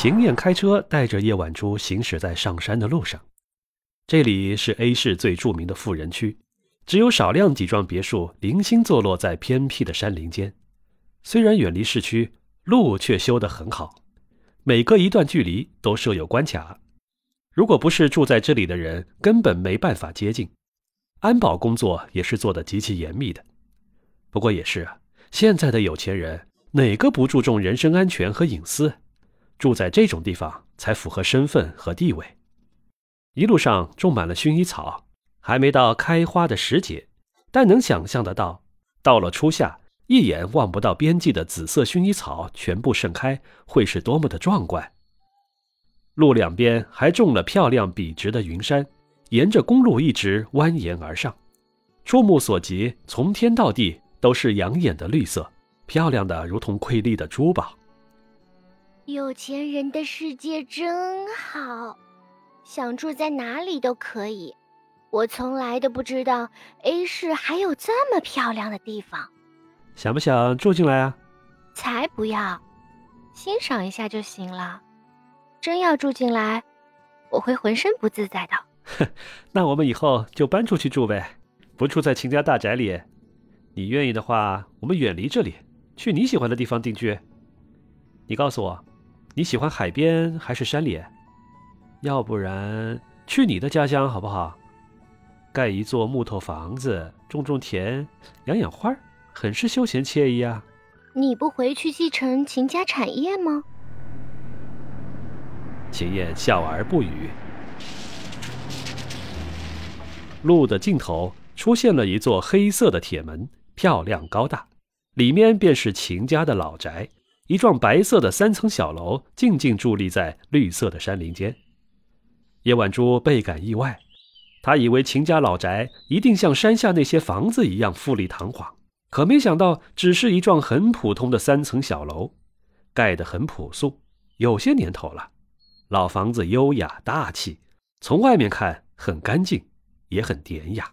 秦燕开车带着叶晚珠行驶在上山的路上。这里是 A 市最著名的富人区，只有少量几幢别墅零星坐落在偏僻的山林间。虽然远离市区，路却修得很好，每隔一段距离都设有关卡。如果不是住在这里的人，根本没办法接近。安保工作也是做得极其严密的。不过也是啊，现在的有钱人哪个不注重人身安全和隐私？住在这种地方才符合身份和地位。一路上种满了薰衣草，还没到开花的时节，但能想象得到，到了初夏，一眼望不到边际的紫色薰衣草全部盛开，会是多么的壮观。路两边还种了漂亮笔直的云山，沿着公路一直蜿蜒而上，触目所及，从天到地都是养眼的绿色，漂亮的如同瑰丽的珠宝。有钱人的世界真好，想住在哪里都可以。我从来都不知道 A 市还有这么漂亮的地方。想不想住进来啊？才不要，欣赏一下就行了。真要住进来，我会浑身不自在的。哼，那我们以后就搬出去住呗，不住在秦家大宅里。你愿意的话，我们远离这里，去你喜欢的地方定居。你告诉我，你喜欢海边还是山里？要不然去你的家乡好不好？盖一座木头房子，种种田，养养花，很是休闲惬意啊。你不回去继承秦家产业吗？秦燕笑而不语。路的尽头出现了一座黑色的铁门，漂亮高大，里面便是秦家的老宅，一幢白色的三层小楼，静静伫立在绿色的山林间。叶晚珠倍感意外，她以为秦家老宅一定像山下那些房子一样富丽堂皇，可没想到只是一幢很普通的三层小楼，盖得很朴素，有些年头了。老房子优雅大气，从外面看很干净，也很典雅。